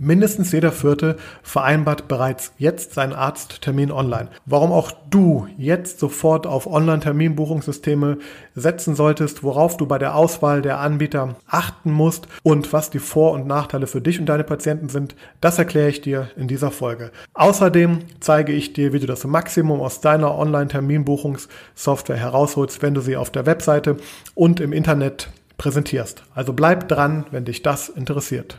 Mindestens jeder Vierte vereinbart bereits jetzt seinen Arzttermin online. Warum auch du jetzt sofort auf Online-Terminbuchungssysteme setzen solltest, worauf du bei der Auswahl der Anbieter achten musst und was die Vor- und Nachteile für dich und deine Patienten sind, das erkläre ich dir in dieser Folge. Außerdem zeige ich dir, wie du das Maximum aus deiner Online-Terminbuchungssoftware herausholst, wenn du sie auf der Webseite und im Internet präsentierst. Also bleib dran, wenn dich das interessiert.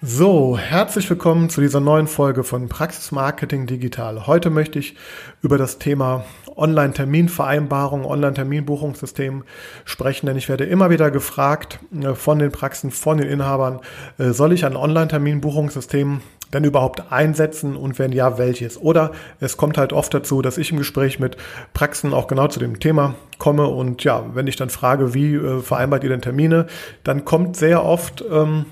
So, herzlich willkommen zu dieser neuen Folge von Praxis Marketing Digital. Heute möchte ich über das Thema Online-Terminvereinbarung, Online-Terminbuchungssystem sprechen, denn ich werde immer wieder gefragt äh, von den Praxen, von den Inhabern, äh, soll ich ein Online-Terminbuchungssystem denn überhaupt einsetzen und wenn ja, welches? Oder es kommt halt oft dazu, dass ich im Gespräch mit Praxen auch genau zu dem Thema komme und ja, wenn ich dann frage, wie äh, vereinbart ihr denn Termine, dann kommt sehr oft ähm,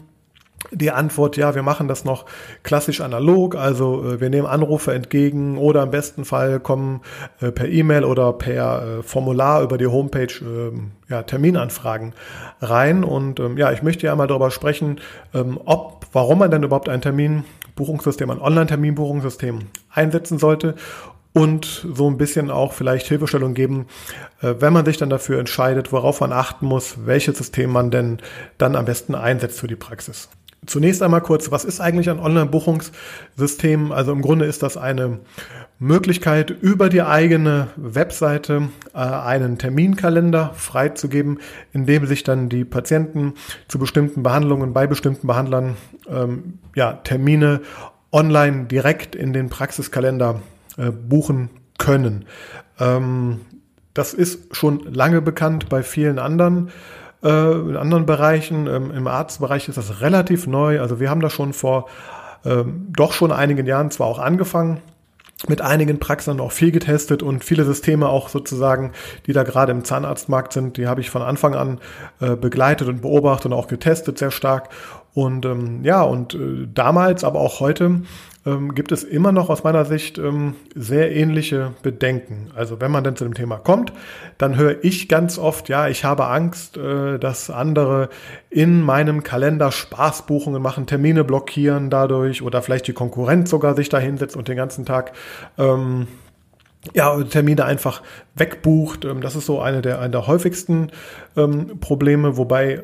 die Antwort, ja, wir machen das noch klassisch analog, also äh, wir nehmen Anrufe entgegen oder im besten Fall kommen äh, per E-Mail oder per äh, Formular über die Homepage ähm, ja, Terminanfragen rein. Und ähm, ja, ich möchte ja einmal darüber sprechen, ähm, ob, warum man denn überhaupt ein Terminbuchungssystem, ein Online-Terminbuchungssystem einsetzen sollte und so ein bisschen auch vielleicht Hilfestellung geben, wenn man sich dann dafür entscheidet, worauf man achten muss, welches System man denn dann am besten einsetzt für die Praxis. Zunächst einmal kurz, was ist eigentlich ein Online-Buchungssystem? Also im Grunde ist das eine Möglichkeit, über die eigene Webseite äh, einen Terminkalender freizugeben, in dem sich dann die Patienten zu bestimmten Behandlungen bei bestimmten Behandlern ähm, ja, Termine online direkt in den Praxiskalender äh, buchen können. Ähm, das ist schon lange bekannt bei vielen anderen in anderen Bereichen. Ähm, Im Arztbereich ist das relativ neu. Also wir haben da schon vor ähm, doch schon einigen Jahren zwar auch angefangen, mit einigen Praxen auch viel getestet und viele Systeme auch sozusagen, die da gerade im Zahnarztmarkt sind, die habe ich von Anfang an äh, begleitet und beobachtet und auch getestet sehr stark. Und ähm, ja, und äh, damals, aber auch heute ähm, gibt es immer noch aus meiner Sicht ähm, sehr ähnliche Bedenken. Also wenn man dann zu dem Thema kommt, dann höre ich ganz oft, ja, ich habe Angst, äh, dass andere in meinem Kalender Spaßbuchungen machen, Termine blockieren dadurch oder vielleicht die Konkurrenz sogar sich da hinsetzt und den ganzen Tag ähm, ja, Termine einfach wegbucht. Ähm, das ist so eine der, eine der häufigsten ähm, Probleme, wobei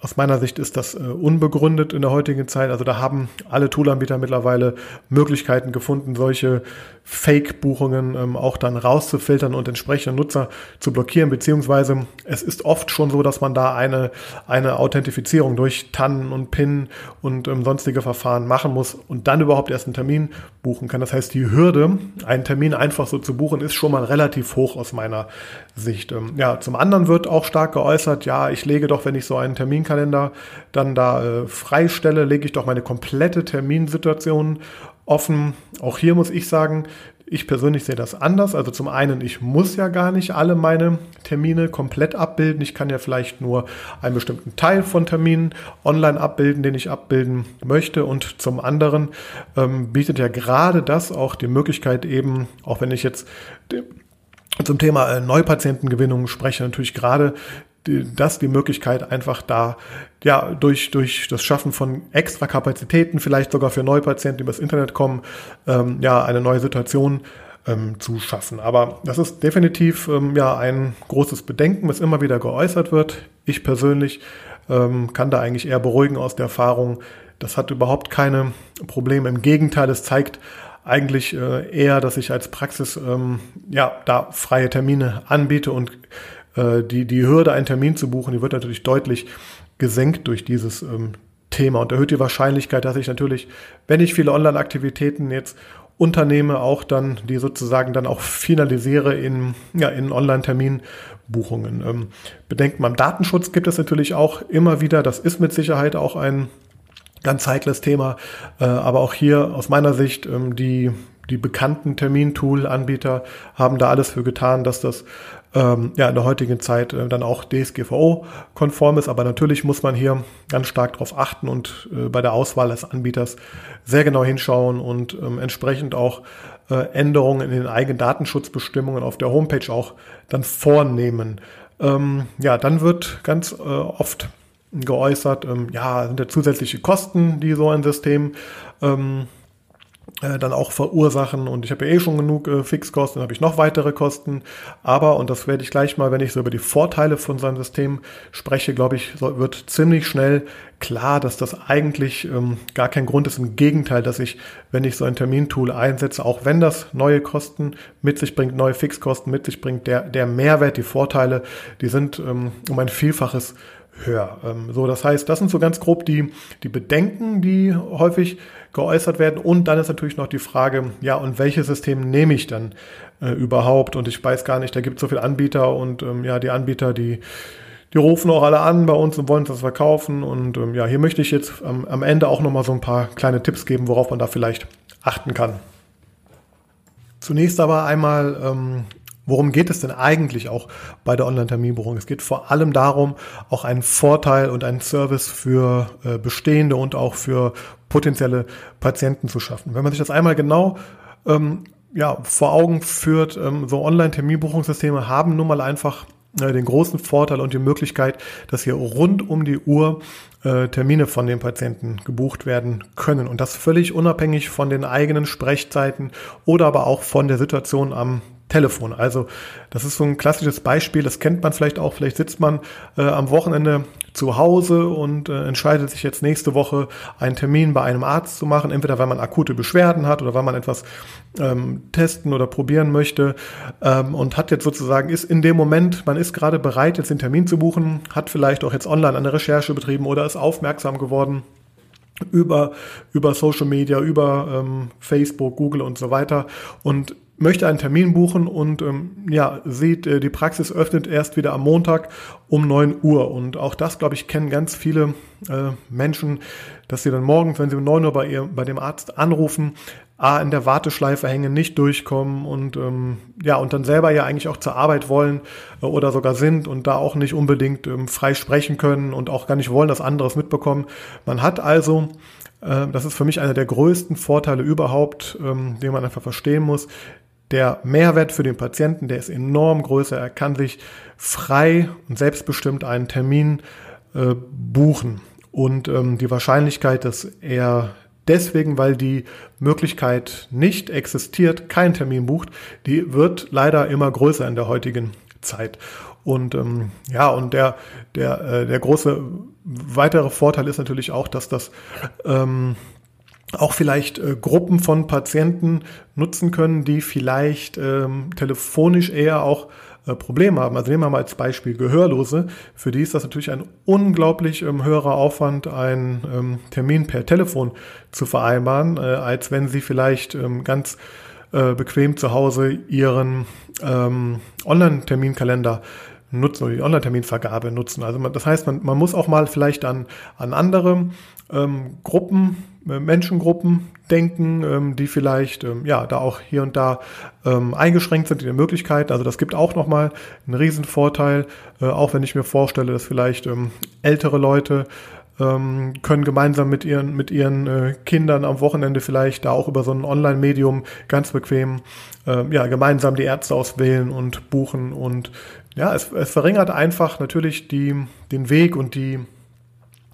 aus meiner Sicht ist das äh, unbegründet in der heutigen Zeit. Also da haben alle Toolanbieter mittlerweile Möglichkeiten gefunden, solche Fake-Buchungen ähm, auch dann rauszufiltern und entsprechende Nutzer zu blockieren. Beziehungsweise es ist oft schon so, dass man da eine, eine Authentifizierung durch TAN und PIN und ähm, sonstige Verfahren machen muss und dann überhaupt erst einen Termin buchen kann. Das heißt, die Hürde, einen Termin einfach so zu buchen, ist schon mal relativ hoch aus meiner Sicht. Ähm, ja, zum anderen wird auch stark geäußert, ja, ich lege doch, wenn ich so einen Termin Terminkalender dann da äh, freistelle, lege ich doch meine komplette Terminsituation offen. Auch hier muss ich sagen, ich persönlich sehe das anders. Also zum einen, ich muss ja gar nicht alle meine Termine komplett abbilden. Ich kann ja vielleicht nur einen bestimmten Teil von Terminen online abbilden, den ich abbilden möchte. Und zum anderen ähm, bietet ja gerade das auch die Möglichkeit eben, auch wenn ich jetzt zum Thema äh, Neupatientengewinnung spreche, natürlich gerade das die Möglichkeit einfach da, ja, durch, durch das Schaffen von extra Kapazitäten, vielleicht sogar für Neupatienten, die übers Internet kommen, ähm, ja, eine neue Situation ähm, zu schaffen. Aber das ist definitiv ähm, ja ein großes Bedenken, was immer wieder geäußert wird. Ich persönlich ähm, kann da eigentlich eher beruhigen aus der Erfahrung. Das hat überhaupt keine Probleme. Im Gegenteil, es zeigt eigentlich äh, eher, dass ich als Praxis ähm, ja da freie Termine anbiete und äh, die, die Hürde, einen Termin zu buchen, die wird natürlich deutlich gesenkt durch dieses ähm, Thema. Und erhöht die Wahrscheinlichkeit, dass ich natürlich, wenn ich viele Online-Aktivitäten jetzt unternehme, auch dann die sozusagen dann auch finalisiere in, ja, in Online-Terminbuchungen. Ähm, bedenkt beim Datenschutz gibt es natürlich auch immer wieder, das ist mit Sicherheit auch ein ganz heikles Thema, äh, aber auch hier aus meiner Sicht ähm, die die bekannten Termintool-Anbieter haben da alles für getan, dass das ähm, ja in der heutigen Zeit äh, dann auch DSGVO-konform ist. Aber natürlich muss man hier ganz stark darauf achten und äh, bei der Auswahl des Anbieters sehr genau hinschauen und ähm, entsprechend auch äh, Änderungen in den eigenen Datenschutzbestimmungen auf der Homepage auch dann vornehmen. Ähm, ja, dann wird ganz äh, oft geäußert, ähm, ja, sind ja zusätzliche Kosten, die so ein System ähm, äh, dann auch verursachen und ich habe ja eh schon genug äh, Fixkosten, dann habe ich noch weitere Kosten, aber und das werde ich gleich mal, wenn ich so über die Vorteile von seinem System spreche, glaube ich, so, wird ziemlich schnell klar, dass das eigentlich ähm, gar kein Grund ist. Im Gegenteil, dass ich, wenn ich so ein Termintool einsetze, auch wenn das neue Kosten mit sich bringt, neue Fixkosten mit sich bringt, der, der Mehrwert, die Vorteile, die sind ähm, um ein Vielfaches höher. Ähm, so, das heißt, das sind so ganz grob die, die Bedenken, die häufig geäußert werden. Und dann ist natürlich noch die Frage, ja, und welches System nehme ich dann äh, überhaupt? Und ich weiß gar nicht, da gibt es so viele Anbieter und ähm, ja, die Anbieter, die, die rufen auch alle an bei uns und wollen das verkaufen. Und ähm, ja, hier möchte ich jetzt ähm, am Ende auch nochmal so ein paar kleine Tipps geben, worauf man da vielleicht achten kann. Zunächst aber einmal ähm, Worum geht es denn eigentlich auch bei der Online-Terminbuchung? Es geht vor allem darum, auch einen Vorteil und einen Service für äh, bestehende und auch für potenzielle Patienten zu schaffen. Wenn man sich das einmal genau ähm, ja, vor Augen führt, ähm, so Online-Terminbuchungssysteme haben nun mal einfach äh, den großen Vorteil und die Möglichkeit, dass hier rund um die Uhr äh, Termine von den Patienten gebucht werden können. Und das völlig unabhängig von den eigenen Sprechzeiten oder aber auch von der Situation am Telefon. Also das ist so ein klassisches Beispiel, das kennt man vielleicht auch. Vielleicht sitzt man äh, am Wochenende zu Hause und äh, entscheidet sich jetzt nächste Woche einen Termin bei einem Arzt zu machen, entweder weil man akute Beschwerden hat oder weil man etwas ähm, testen oder probieren möchte ähm, und hat jetzt sozusagen, ist in dem Moment, man ist gerade bereit, jetzt den Termin zu buchen, hat vielleicht auch jetzt online eine Recherche betrieben oder ist aufmerksam geworden über, über Social Media, über ähm, Facebook, Google und so weiter und möchte einen Termin buchen und ähm, ja, sieht, äh, die Praxis öffnet erst wieder am Montag um neun Uhr. Und auch das, glaube ich, kennen ganz viele äh, Menschen, dass sie dann morgens, wenn sie um neun Uhr bei, ihr, bei dem Arzt anrufen, A, in der Warteschleife hängen, nicht durchkommen und ähm, ja, und dann selber ja eigentlich auch zur Arbeit wollen äh, oder sogar sind und da auch nicht unbedingt ähm, frei sprechen können und auch gar nicht wollen, dass anderes mitbekommen. Man hat also äh, das ist für mich einer der größten Vorteile überhaupt, ähm, den man einfach verstehen muss der Mehrwert für den Patienten, der ist enorm größer. Er kann sich frei und selbstbestimmt einen Termin äh, buchen. Und ähm, die Wahrscheinlichkeit, dass er deswegen, weil die Möglichkeit nicht existiert, keinen Termin bucht, die wird leider immer größer in der heutigen Zeit. Und ähm, ja, und der, der, äh, der große weitere Vorteil ist natürlich auch, dass das ähm, auch vielleicht äh, Gruppen von Patienten nutzen können, die vielleicht ähm, telefonisch eher auch äh, Probleme haben. Also nehmen wir mal als Beispiel Gehörlose. Für die ist das natürlich ein unglaublich ähm, höherer Aufwand, einen ähm, Termin per Telefon zu vereinbaren, äh, als wenn sie vielleicht ähm, ganz äh, bequem zu Hause ihren ähm, Online-Terminkalender nutzen oder die Online-Terminvergabe nutzen. Also man, das heißt, man, man muss auch mal vielleicht an, an andere ähm, Gruppen äh, Menschengruppen denken, ähm, die vielleicht ähm, ja da auch hier und da ähm, eingeschränkt sind in den Möglichkeiten. Also das gibt auch nochmal einen Riesenvorteil, äh, auch wenn ich mir vorstelle, dass vielleicht ähm, ältere Leute ähm, können gemeinsam mit ihren, mit ihren äh, Kindern am Wochenende vielleicht da auch über so ein Online-Medium ganz bequem äh, ja, gemeinsam die Ärzte auswählen und buchen. Und ja, es, es verringert einfach natürlich die, den Weg und die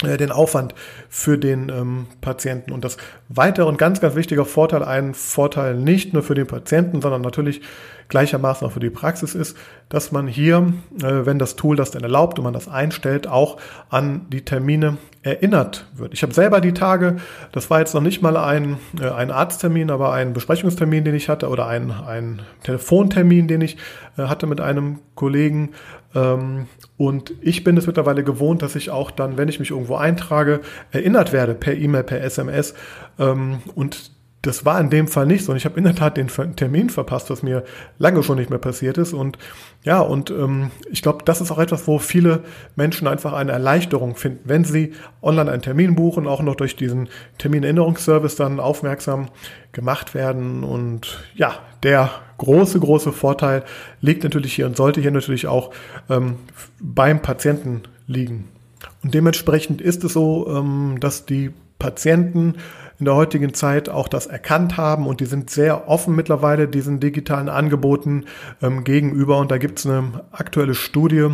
den Aufwand für den ähm, Patienten. Und das weitere und ganz, ganz wichtiger Vorteil, ein Vorteil nicht nur für den Patienten, sondern natürlich gleichermaßen auch für die Praxis ist, dass man hier, äh, wenn das Tool das dann erlaubt und man das einstellt, auch an die Termine erinnert wird. Ich habe selber die Tage, das war jetzt noch nicht mal ein, äh, ein Arzttermin, aber ein Besprechungstermin, den ich hatte oder ein, ein Telefontermin, den ich äh, hatte mit einem Kollegen. Ähm, und ich bin es mittlerweile gewohnt, dass ich auch dann, wenn ich mich irgendwo eintrage, erinnert werde per E-Mail, per SMS. Ähm, und das war in dem Fall nicht so. Und ich habe in der Tat den Termin verpasst, was mir lange schon nicht mehr passiert ist. Und ja, und ähm, ich glaube, das ist auch etwas, wo viele Menschen einfach eine Erleichterung finden, wenn sie online einen Termin buchen, auch noch durch diesen Terminerinnerungsservice dann aufmerksam gemacht werden. Und ja, der große, große Vorteil liegt natürlich hier und sollte hier natürlich auch ähm, beim Patienten liegen. Und dementsprechend ist es so, ähm, dass die Patienten in der heutigen Zeit auch das erkannt haben. Und die sind sehr offen mittlerweile diesen digitalen Angeboten ähm, gegenüber. Und da gibt es eine aktuelle Studie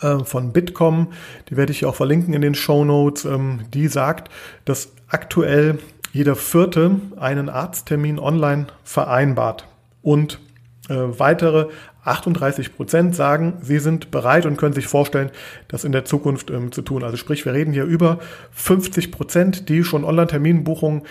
äh, von Bitkom, die werde ich auch verlinken in den Show Notes, ähm, die sagt, dass aktuell jeder Vierte einen Arzttermin online vereinbart. Und äh, weitere 38 Prozent sagen, sie sind bereit und können sich vorstellen, das in der Zukunft ähm, zu tun. Also sprich, wir reden hier über 50 Prozent, die schon Online-Terminbuchungen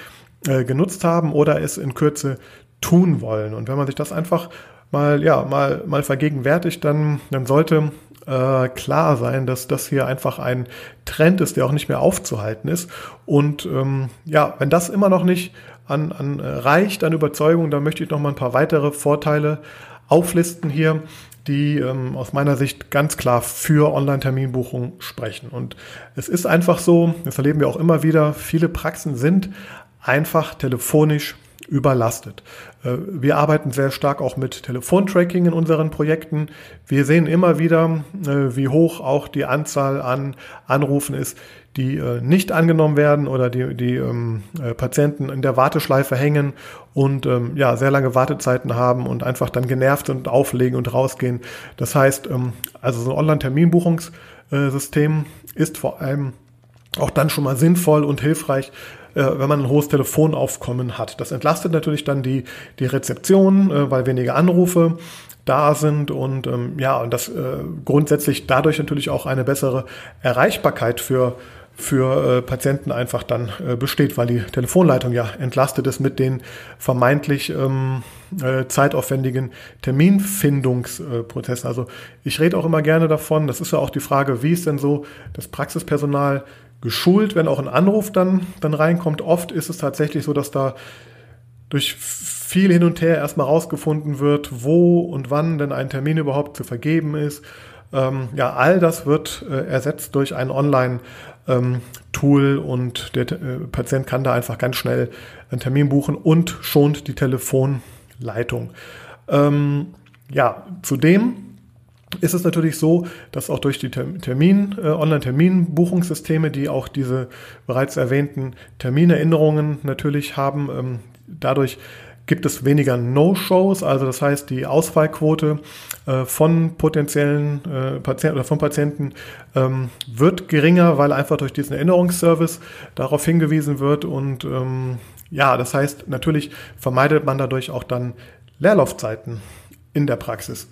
äh, genutzt haben oder es in Kürze tun wollen. Und wenn man sich das einfach mal, ja, mal, mal vergegenwärtigt, dann, dann sollte äh, klar sein, dass das hier einfach ein Trend ist, der auch nicht mehr aufzuhalten ist. Und ähm, ja, wenn das immer noch nicht an, an äh, reicht an Überzeugung, dann möchte ich noch mal ein paar weitere Vorteile auflisten hier, die ähm, aus meiner Sicht ganz klar für Online-Terminbuchung sprechen. Und es ist einfach so, das erleben wir auch immer wieder, viele Praxen sind einfach telefonisch überlastet. Äh, wir arbeiten sehr stark auch mit Telefontracking in unseren Projekten. Wir sehen immer wieder, äh, wie hoch auch die Anzahl an Anrufen ist, die äh, nicht angenommen werden oder die, die ähm, äh, Patienten in der Warteschleife hängen und ähm, ja, sehr lange Wartezeiten haben und einfach dann genervt und auflegen und rausgehen. Das heißt, ähm, also so ein Online-Terminbuchungssystem ist vor allem auch dann schon mal sinnvoll und hilfreich, äh, wenn man ein hohes Telefonaufkommen hat. Das entlastet natürlich dann die, die Rezeption, äh, weil weniger Anrufe da sind und ähm, ja, und das äh, grundsätzlich dadurch natürlich auch eine bessere Erreichbarkeit für für äh, Patienten einfach dann äh, besteht, weil die Telefonleitung ja entlastet ist mit den vermeintlich ähm, äh, zeitaufwendigen Terminfindungsprozessen. also ich rede auch immer gerne davon, das ist ja auch die Frage, wie ist denn so das Praxispersonal geschult, wenn auch ein Anruf dann, dann reinkommt. Oft ist es tatsächlich so, dass da durch viel hin und her erstmal rausgefunden wird, wo und wann denn ein Termin überhaupt zu vergeben ist. Ähm, ja, all das wird äh, ersetzt durch ein Online- ähm, Tool und der äh, Patient kann da einfach ganz schnell einen Termin buchen und schont die Telefonleitung. Ähm, ja, zudem ist es natürlich so, dass auch durch die Termin, äh, Online-Terminbuchungssysteme, die auch diese bereits erwähnten Terminerinnerungen natürlich haben, ähm, dadurch gibt es weniger No-Shows, also das heißt, die Ausfallquote äh, von potenziellen äh, Patienten oder von Patienten ähm, wird geringer, weil einfach durch diesen Erinnerungsservice darauf hingewiesen wird und ähm, ja, das heißt, natürlich vermeidet man dadurch auch dann Leerlaufzeiten in der Praxis.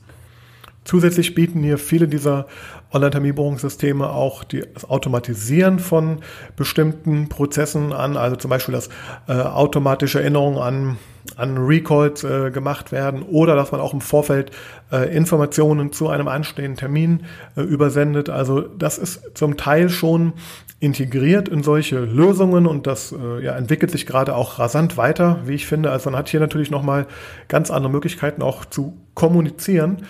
Zusätzlich bieten hier viele dieser Online-Terminbuchungssysteme auch die, das Automatisieren von bestimmten Prozessen an, also zum Beispiel, dass äh, automatische Erinnerungen an, an Recalls äh, gemacht werden oder dass man auch im Vorfeld äh, Informationen zu einem anstehenden Termin äh, übersendet. Also das ist zum Teil schon integriert in solche Lösungen und das äh, ja, entwickelt sich gerade auch rasant weiter, wie ich finde. Also man hat hier natürlich nochmal ganz andere Möglichkeiten auch zu kommunizieren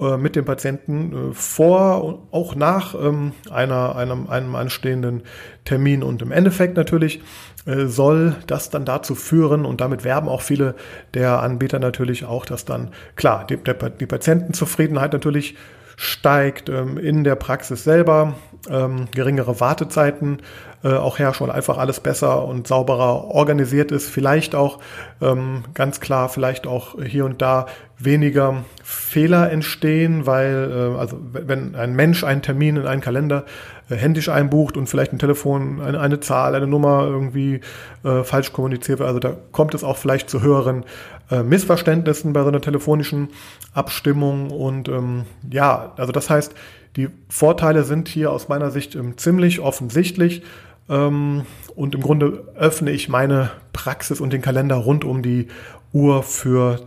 äh, mit dem Patienten äh, vor und auch nach ähm, einer, einem, einem anstehenden Termin. Und im Endeffekt natürlich äh, soll das dann dazu führen, und damit werben auch viele der Anbieter natürlich auch, dass dann, klar, die, der, die Patientenzufriedenheit natürlich steigt ähm, in der Praxis selber, ähm, geringere Wartezeiten äh, auch herrschen und einfach alles besser und sauberer organisiert ist. Vielleicht auch ähm, ganz klar, vielleicht auch hier und da weniger Fehler entstehen, weil äh, also wenn ein Mensch einen Termin in einen Kalender äh, händisch einbucht und vielleicht ein Telefon, eine, eine Zahl, eine Nummer irgendwie äh, falsch kommuniziert wird, also da kommt es auch vielleicht zu höheren äh, Missverständnissen bei so einer telefonischen Abstimmung und ähm, ja, also das heißt, die Vorteile sind hier aus meiner Sicht ähm, ziemlich offensichtlich. Ähm, und im Grunde öffne ich meine Praxis und den Kalender rund um die Uhr für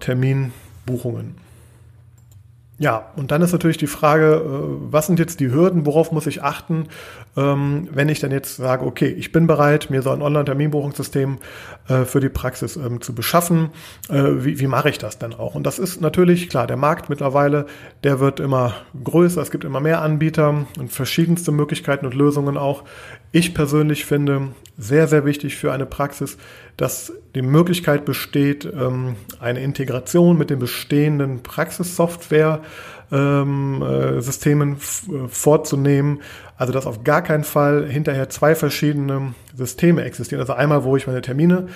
Terminbuchungen. Ja, und dann ist natürlich die Frage, äh, was sind jetzt die Hürden, worauf muss ich achten, ähm, wenn ich dann jetzt sage, okay, ich bin bereit, mir so ein Online-Terminbuchungssystem äh, für die Praxis ähm, zu beschaffen, äh, wie, wie mache ich das dann auch? Und das ist natürlich, klar, der Markt mittlerweile, der wird immer größer, es gibt immer mehr Anbieter und verschiedenste Möglichkeiten und Lösungen auch. Ich persönlich finde sehr, sehr wichtig für eine Praxis, dass die Möglichkeit besteht, ähm, eine Integration mit den bestehenden Praxissoftware ähm, äh, Systemen äh, vorzunehmen. Also dass auf gar keinen Fall hinterher zwei verschiedene Systeme existieren. Also einmal, wo ich meine Termine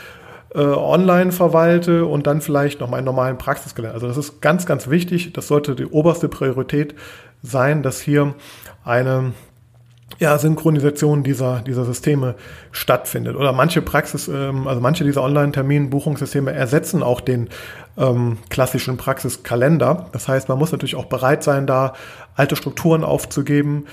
äh, online verwalte und dann vielleicht noch meinen normalen Praxiskalender. Also das ist ganz, ganz wichtig. Das sollte die oberste Priorität sein, dass hier eine ja, Synchronisation dieser, dieser Systeme stattfindet. Oder manche Praxis, ähm, also manche dieser Online-Termin-Buchungssysteme ersetzen auch den ähm, klassischen Praxiskalender. Das heißt, man muss natürlich auch bereit sein, da alte Strukturen aufzugeben.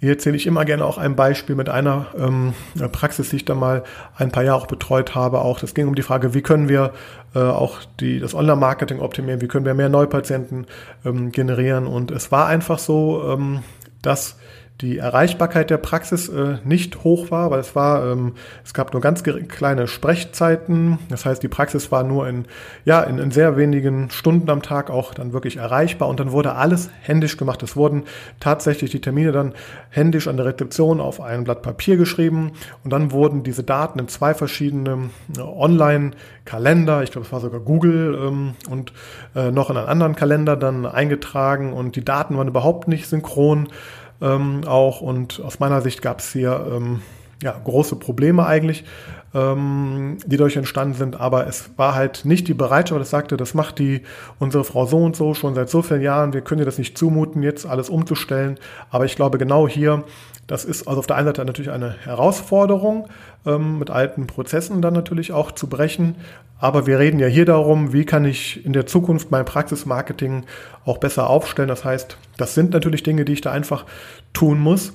Hier erzähle ich immer gerne auch ein Beispiel mit einer ähm, Praxis, die ich da mal ein paar Jahre auch betreut habe. Auch das ging um die Frage, wie können wir äh, auch die, das Online-Marketing optimieren, wie können wir mehr Neupatienten ähm, generieren. Und es war einfach so, ähm, dass die Erreichbarkeit der Praxis äh, nicht hoch war, weil es war, ähm, es gab nur ganz kleine Sprechzeiten. Das heißt, die Praxis war nur in, ja, in, in, sehr wenigen Stunden am Tag auch dann wirklich erreichbar und dann wurde alles händisch gemacht. Es wurden tatsächlich die Termine dann händisch an der Rezeption auf ein Blatt Papier geschrieben und dann wurden diese Daten in zwei verschiedene äh, Online-Kalender, ich glaube, es war sogar Google ähm, und äh, noch in einen anderen Kalender dann eingetragen und die Daten waren überhaupt nicht synchron ähm, auch. Und aus meiner Sicht gab es hier ähm, ja, große Probleme eigentlich, ähm, die dadurch entstanden sind. Aber es war halt nicht die Bereitschaft, das sagte, das macht die unsere Frau so und so schon seit so vielen Jahren. Wir können ihr das nicht zumuten, jetzt alles umzustellen. Aber ich glaube, genau hier das ist also auf der einen Seite natürlich eine Herausforderung, ähm, mit alten Prozessen dann natürlich auch zu brechen. Aber wir reden ja hier darum, wie kann ich in der Zukunft mein Praxismarketing auch besser aufstellen. Das heißt, das sind natürlich Dinge, die ich da einfach tun muss.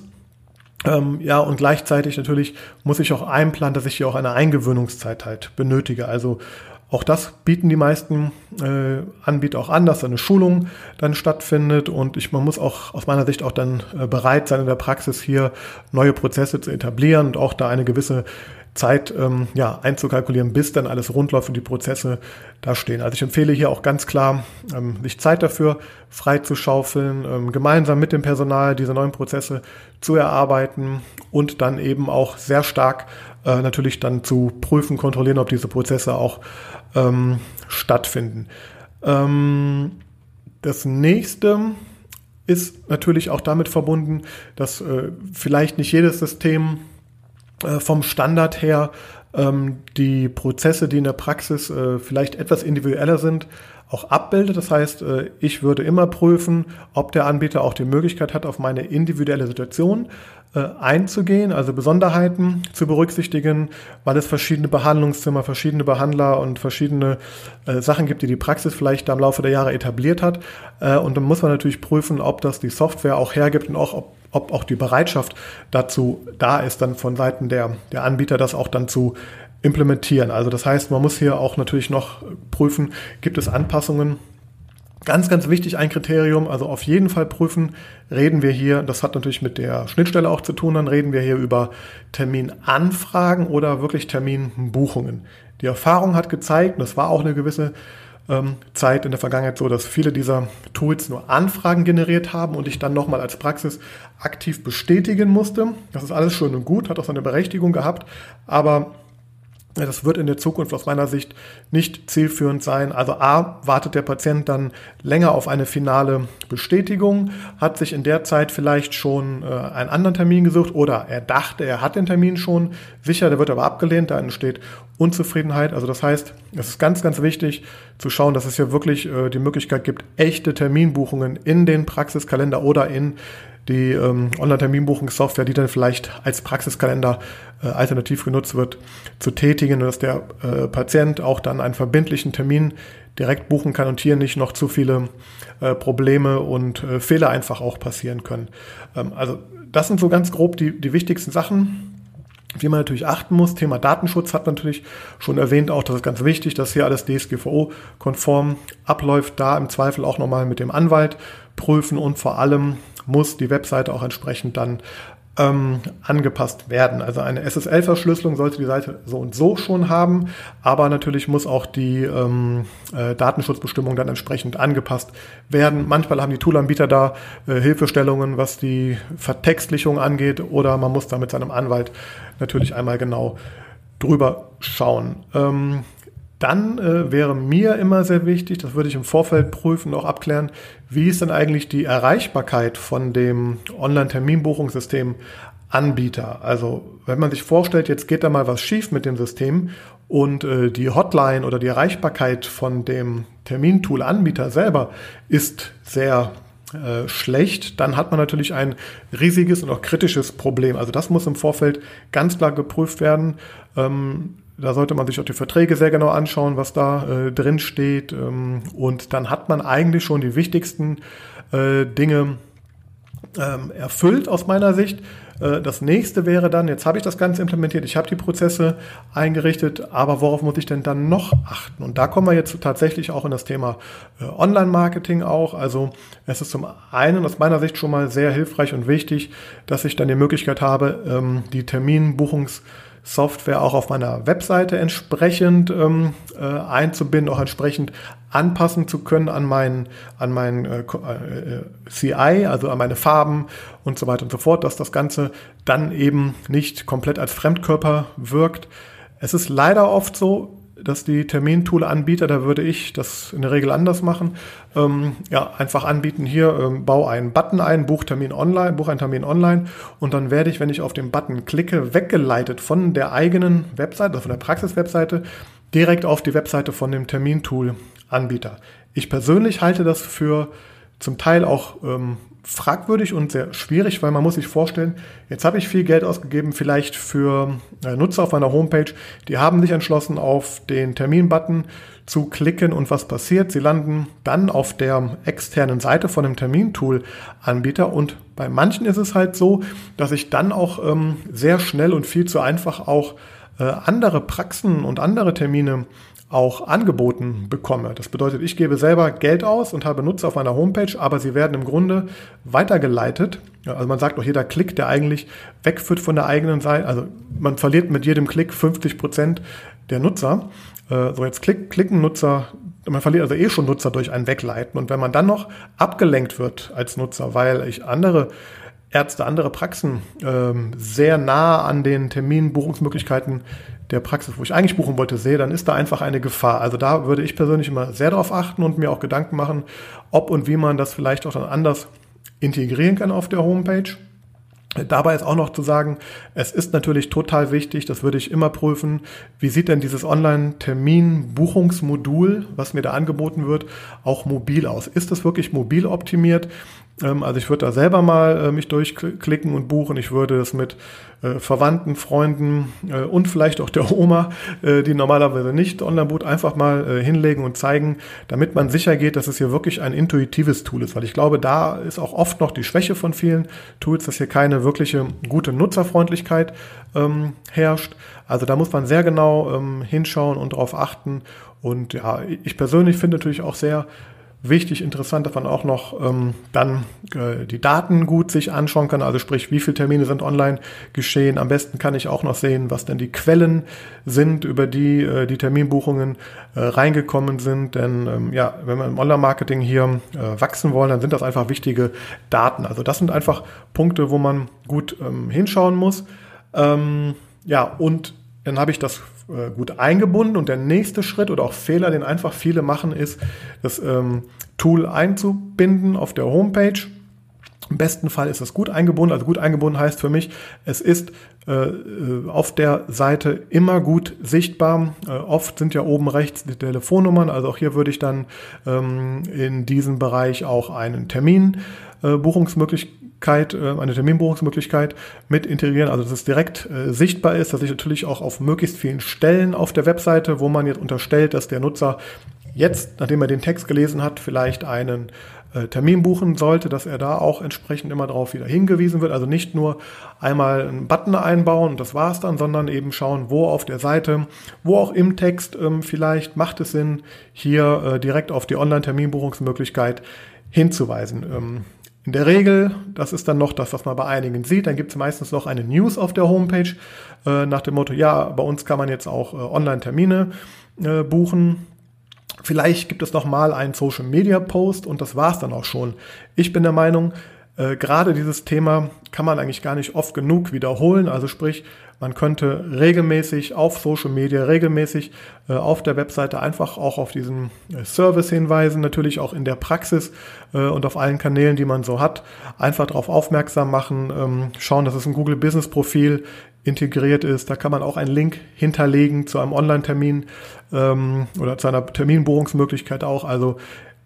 Ähm, ja, und gleichzeitig natürlich muss ich auch einplanen, dass ich hier auch eine Eingewöhnungszeit halt benötige. Also auch das bieten die meisten äh, Anbieter auch an, dass eine Schulung dann stattfindet und ich, man muss auch aus meiner Sicht auch dann äh, bereit sein, in der Praxis hier neue Prozesse zu etablieren und auch da eine gewisse Zeit ähm, ja, einzukalkulieren, bis dann alles rund läuft und die Prozesse da stehen. Also ich empfehle hier auch ganz klar, ähm, sich Zeit dafür freizuschaufeln, ähm, gemeinsam mit dem Personal diese neuen Prozesse zu erarbeiten und dann eben auch sehr stark äh, natürlich dann zu prüfen, kontrollieren, ob diese Prozesse auch ähm, stattfinden. Ähm, das nächste ist natürlich auch damit verbunden, dass äh, vielleicht nicht jedes System äh, vom Standard her die Prozesse, die in der Praxis äh, vielleicht etwas individueller sind, auch abbildet. Das heißt, äh, ich würde immer prüfen, ob der Anbieter auch die Möglichkeit hat, auf meine individuelle Situation äh, einzugehen, also Besonderheiten zu berücksichtigen, weil es verschiedene Behandlungszimmer, verschiedene Behandler und verschiedene Sachen gibt, die die Praxis vielleicht da im Laufe der Jahre etabliert hat. Und dann muss man natürlich prüfen, ob das die Software auch hergibt und auch, ob, ob auch die Bereitschaft dazu da ist, dann von Seiten der, der Anbieter das auch dann zu implementieren. Also das heißt, man muss hier auch natürlich noch prüfen, gibt es Anpassungen Ganz, ganz wichtig ein Kriterium, also auf jeden Fall prüfen, reden wir hier, das hat natürlich mit der Schnittstelle auch zu tun, dann reden wir hier über Terminanfragen oder wirklich Terminbuchungen. Die Erfahrung hat gezeigt, das war auch eine gewisse Zeit in der Vergangenheit so, dass viele dieser Tools nur Anfragen generiert haben und ich dann nochmal als Praxis aktiv bestätigen musste. Das ist alles schön und gut, hat auch seine Berechtigung gehabt, aber das wird in der Zukunft aus meiner Sicht nicht zielführend sein. Also A, wartet der Patient dann länger auf eine finale Bestätigung, hat sich in der Zeit vielleicht schon äh, einen anderen Termin gesucht oder er dachte, er hat den Termin schon sicher, der wird aber abgelehnt, da entsteht Unzufriedenheit. Also das heißt, es ist ganz, ganz wichtig zu schauen, dass es hier wirklich äh, die Möglichkeit gibt, echte Terminbuchungen in den Praxiskalender oder in die ähm, Online-Terminbuchungssoftware, die dann vielleicht als Praxiskalender äh, alternativ genutzt wird, zu tätigen, dass der äh, Patient auch dann einen verbindlichen Termin direkt buchen kann und hier nicht noch zu viele äh, Probleme und äh, Fehler einfach auch passieren können. Ähm, also das sind so ganz grob die, die wichtigsten Sachen. Wie man natürlich achten muss, Thema Datenschutz hat man natürlich schon erwähnt, auch das ist ganz wichtig, dass hier alles DSGVO-konform abläuft, da im Zweifel auch nochmal mit dem Anwalt prüfen und vor allem muss die Webseite auch entsprechend dann ähm, angepasst werden. Also eine SSL-Verschlüsselung sollte die Seite so und so schon haben, aber natürlich muss auch die ähm, äh, Datenschutzbestimmung dann entsprechend angepasst werden. Manchmal haben die Toolanbieter da äh, Hilfestellungen, was die Vertextlichung angeht, oder man muss da mit seinem Anwalt natürlich einmal genau drüber schauen. Ähm, dann äh, wäre mir immer sehr wichtig, das würde ich im Vorfeld prüfen, auch abklären, wie ist denn eigentlich die Erreichbarkeit von dem Online-Terminbuchungssystem Anbieter. Also wenn man sich vorstellt, jetzt geht da mal was schief mit dem System und äh, die Hotline oder die Erreichbarkeit von dem Termintool-Anbieter selber ist sehr äh, schlecht, dann hat man natürlich ein riesiges und auch kritisches Problem. Also das muss im Vorfeld ganz klar geprüft werden. Ähm, da sollte man sich auch die Verträge sehr genau anschauen, was da äh, drin steht. Ähm, und dann hat man eigentlich schon die wichtigsten äh, Dinge ähm, erfüllt aus meiner Sicht. Äh, das nächste wäre dann, jetzt habe ich das Ganze implementiert, ich habe die Prozesse eingerichtet, aber worauf muss ich denn dann noch achten? Und da kommen wir jetzt tatsächlich auch in das Thema äh, Online-Marketing auch. Also es ist zum einen aus meiner Sicht schon mal sehr hilfreich und wichtig, dass ich dann die Möglichkeit habe, ähm, die Terminbuchungs- Software auch auf meiner Webseite entsprechend ähm, äh, einzubinden, auch entsprechend anpassen zu können an mein, an mein äh, äh CI, also an meine Farben und so weiter und so fort, dass das Ganze dann eben nicht komplett als Fremdkörper wirkt. Es ist leider oft so, dass die Termintool-Anbieter, da würde ich das in der Regel anders machen, ähm, ja, einfach anbieten, hier, ähm, bau einen Button ein, Buchtermin online, buch einen Termin online und dann werde ich, wenn ich auf den Button klicke, weggeleitet von der eigenen Webseite, also von der Praxis-Webseite, direkt auf die Webseite von dem Termintool-Anbieter. Ich persönlich halte das für zum Teil auch ähm, fragwürdig und sehr schwierig, weil man muss sich vorstellen, jetzt habe ich viel Geld ausgegeben, vielleicht für äh, Nutzer auf meiner Homepage, die haben sich entschlossen, auf den Termin-Button zu klicken und was passiert? Sie landen dann auf der externen Seite von dem Termintool-Anbieter und bei manchen ist es halt so, dass ich dann auch ähm, sehr schnell und viel zu einfach auch äh, andere Praxen und andere Termine auch angeboten bekomme. Das bedeutet, ich gebe selber Geld aus und habe Nutzer auf meiner Homepage, aber sie werden im Grunde weitergeleitet. Also man sagt auch, jeder Klick, der eigentlich wegführt von der eigenen Seite, also man verliert mit jedem Klick 50 Prozent der Nutzer. Äh, so jetzt klick, klicken Nutzer, man verliert also eh schon Nutzer durch ein Wegleiten. Und wenn man dann noch abgelenkt wird als Nutzer, weil ich andere Ärzte, andere Praxen ähm, sehr nah an den Terminbuchungsmöglichkeiten der Praxis, wo ich eigentlich buchen wollte, sehe, dann ist da einfach eine Gefahr. Also da würde ich persönlich immer sehr darauf achten und mir auch Gedanken machen, ob und wie man das vielleicht auch dann anders integrieren kann auf der Homepage. Dabei ist auch noch zu sagen, es ist natürlich total wichtig, das würde ich immer prüfen, wie sieht denn dieses Online-Termin-Buchungsmodul, was mir da angeboten wird, auch mobil aus? Ist das wirklich mobil optimiert? Ähm, also ich würde da selber mal äh, mich durchklicken und buchen. Ich würde das mit äh, Verwandten, Freunden äh, und vielleicht auch der Oma, die normalerweise nicht online boot, einfach mal hinlegen und zeigen, damit man sicher geht, dass es hier wirklich ein intuitives Tool ist. Weil ich glaube, da ist auch oft noch die Schwäche von vielen Tools, dass hier keine wirkliche gute Nutzerfreundlichkeit ähm, herrscht. Also da muss man sehr genau ähm, hinschauen und darauf achten. Und ja, ich persönlich finde natürlich auch sehr Wichtig, interessant, dass man auch noch ähm, dann äh, die Daten gut sich anschauen kann, also sprich, wie viele Termine sind online geschehen. Am besten kann ich auch noch sehen, was denn die Quellen sind, über die äh, die Terminbuchungen äh, reingekommen sind. Denn ähm, ja, wenn wir im Online-Marketing hier äh, wachsen wollen, dann sind das einfach wichtige Daten. Also das sind einfach Punkte, wo man gut ähm, hinschauen muss. Ähm, ja, und dann habe ich das äh, gut eingebunden und der nächste Schritt oder auch Fehler, den einfach viele machen, ist, das ähm, Tool einzubinden auf der Homepage. Im besten Fall ist es gut eingebunden. Also gut eingebunden heißt für mich, es ist äh, äh auf der Seite immer gut sichtbar. Äh, oft sind ja oben rechts die Telefonnummern. Also auch hier würde ich dann ähm, in diesem Bereich auch einen Termin äh, Buchungsmöglichkeit Möglichkeit, eine Terminbuchungsmöglichkeit mit integrieren, also dass es direkt äh, sichtbar ist, dass ich natürlich auch auf möglichst vielen Stellen auf der Webseite, wo man jetzt unterstellt, dass der Nutzer jetzt, nachdem er den Text gelesen hat, vielleicht einen äh, Termin buchen sollte, dass er da auch entsprechend immer darauf wieder hingewiesen wird. Also nicht nur einmal einen Button einbauen und das war's dann, sondern eben schauen, wo auf der Seite, wo auch im Text ähm, vielleicht macht es Sinn, hier äh, direkt auf die Online-Terminbuchungsmöglichkeit hinzuweisen. Ähm, in der Regel, das ist dann noch das, was man bei einigen sieht, dann gibt es meistens noch eine News auf der Homepage äh, nach dem Motto, ja, bei uns kann man jetzt auch äh, Online-Termine äh, buchen. Vielleicht gibt es noch mal einen Social Media Post und das war's dann auch schon. Ich bin der Meinung, äh, gerade dieses Thema kann man eigentlich gar nicht oft genug wiederholen. Also sprich, man könnte regelmäßig auf Social Media, regelmäßig äh, auf der Webseite einfach auch auf diesen äh, Service hinweisen, natürlich auch in der Praxis äh, und auf allen Kanälen, die man so hat, einfach darauf aufmerksam machen, ähm, schauen, dass es ein Google Business Profil integriert ist. Da kann man auch einen Link hinterlegen zu einem Online-Termin ähm, oder zu einer Terminbuchungsmöglichkeit auch. Also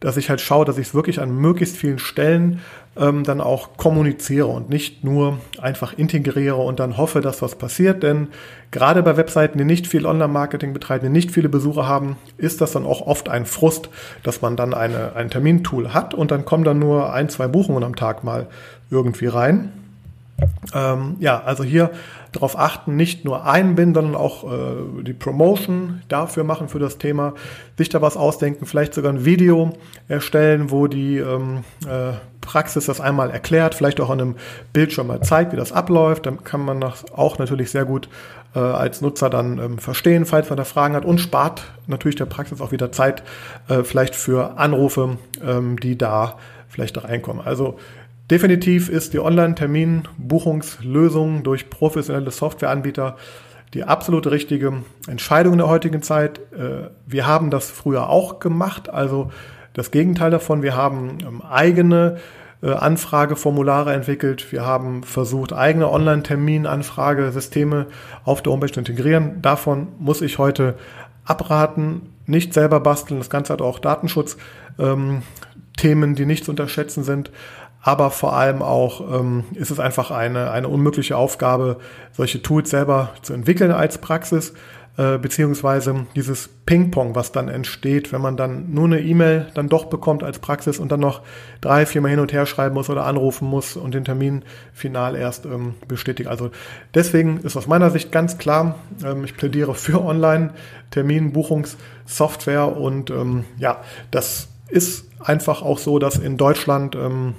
dass ich halt schaue, dass ich es wirklich an möglichst vielen Stellen ähm, dann auch kommuniziere und nicht nur einfach integriere und dann hoffe, dass was passiert. Denn gerade bei Webseiten, die nicht viel Online-Marketing betreiben, die nicht viele Besucher haben, ist das dann auch oft ein Frust, dass man dann eine, ein Termintool hat und dann kommen dann nur ein, zwei Buchungen am Tag mal irgendwie rein. Ähm, ja, also hier darauf achten, nicht nur einbinden, sondern auch äh, die Promotion dafür machen für das Thema, sich da was ausdenken, vielleicht sogar ein Video erstellen, wo die ähm, äh, Praxis das einmal erklärt, vielleicht auch an einem Bildschirm mal zeigt, wie das abläuft. Dann kann man das auch natürlich sehr gut äh, als Nutzer dann ähm, verstehen, falls man da Fragen hat und spart natürlich der Praxis auch wieder Zeit, äh, vielleicht für Anrufe, ähm, die da vielleicht reinkommen. Also Definitiv ist die Online-Terminbuchungslösung durch professionelle Softwareanbieter die absolute richtige Entscheidung in der heutigen Zeit. Äh, wir haben das früher auch gemacht, also das Gegenteil davon. Wir haben ähm, eigene äh, Anfrageformulare entwickelt. Wir haben versucht, eigene Online-Termin-Anfragesysteme auf der Homepage zu integrieren. Davon muss ich heute abraten, nicht selber basteln. Das Ganze hat auch Datenschutzthemen, ähm, die nicht zu unterschätzen sind aber vor allem auch ähm, ist es einfach eine, eine unmögliche Aufgabe, solche Tools selber zu entwickeln als Praxis, äh, beziehungsweise dieses Ping-Pong, was dann entsteht, wenn man dann nur eine E-Mail dann doch bekommt als Praxis und dann noch drei, viermal hin und her schreiben muss oder anrufen muss und den Termin final erst ähm, bestätigt. Also deswegen ist aus meiner Sicht ganz klar, ähm, ich plädiere für Online-Terminbuchungssoftware und ähm, ja, das ist einfach auch so, dass in Deutschland ähm,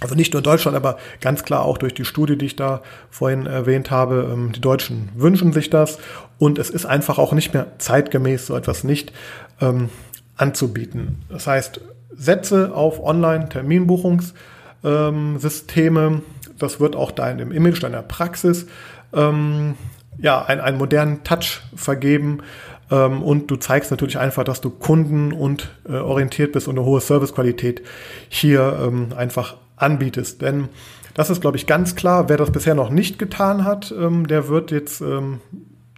also nicht nur in Deutschland, aber ganz klar auch durch die Studie, die ich da vorhin erwähnt habe. Ähm, die Deutschen wünschen sich das und es ist einfach auch nicht mehr zeitgemäß, so etwas nicht ähm, anzubieten. Das heißt, Sätze auf Online-Terminbuchungssysteme, ähm, das wird auch deinem Image, deiner Praxis, ähm, ja, ein, einen modernen Touch vergeben. Ähm, und du zeigst natürlich einfach, dass du kunden- und äh, orientiert bist und eine hohe Servicequalität hier ähm, einfach anbietest. Denn das ist, glaube ich, ganz klar. Wer das bisher noch nicht getan hat, ähm, der wird jetzt, ähm,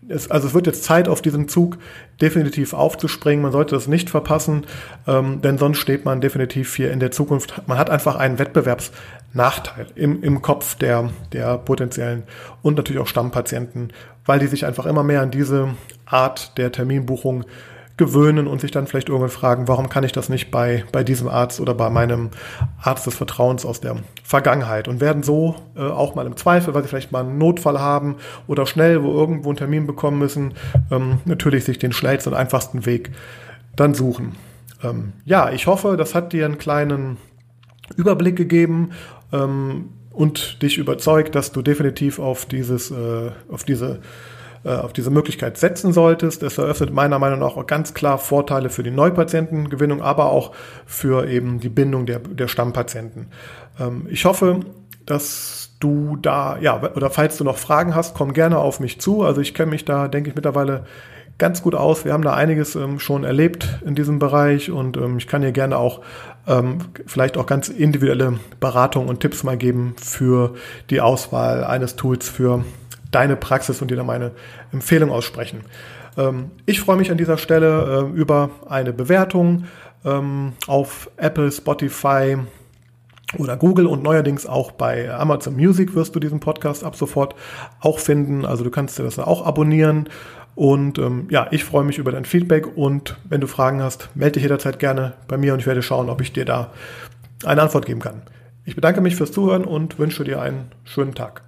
es, also es wird jetzt Zeit, auf diesen Zug definitiv aufzuspringen. Man sollte das nicht verpassen, ähm, denn sonst steht man definitiv hier in der Zukunft. Man hat einfach einen Wettbewerbsnachteil im, im Kopf der, der potenziellen und natürlich auch Stammpatienten, weil die sich einfach immer mehr an diese Art der Terminbuchung gewöhnen und sich dann vielleicht irgendwann fragen, warum kann ich das nicht bei, bei diesem Arzt oder bei meinem Arzt des Vertrauens aus der Vergangenheit und werden so äh, auch mal im Zweifel, weil sie vielleicht mal einen Notfall haben oder schnell wo irgendwo einen Termin bekommen müssen, ähm, natürlich sich den schnellsten und einfachsten Weg dann suchen. Ähm, ja, ich hoffe, das hat dir einen kleinen Überblick gegeben ähm, und dich überzeugt, dass du definitiv auf dieses, äh, auf diese auf diese Möglichkeit setzen solltest. Es eröffnet meiner Meinung nach auch ganz klar Vorteile für die Neupatientengewinnung, aber auch für eben die Bindung der, der Stammpatienten. Ähm, ich hoffe, dass du da, ja, oder falls du noch Fragen hast, komm gerne auf mich zu. Also ich kenne mich da, denke ich, mittlerweile ganz gut aus. Wir haben da einiges ähm, schon erlebt in diesem Bereich und ähm, ich kann dir gerne auch ähm, vielleicht auch ganz individuelle Beratungen und Tipps mal geben für die Auswahl eines Tools für deine Praxis und dir dann meine Empfehlung aussprechen. Ähm, ich freue mich an dieser Stelle äh, über eine Bewertung ähm, auf Apple, Spotify oder Google und neuerdings auch bei Amazon Music wirst du diesen Podcast ab sofort auch finden. Also du kannst dir das auch abonnieren. Und ähm, ja, ich freue mich über dein Feedback und wenn du Fragen hast, melde dich jederzeit gerne bei mir und ich werde schauen, ob ich dir da eine Antwort geben kann. Ich bedanke mich fürs Zuhören und wünsche dir einen schönen Tag.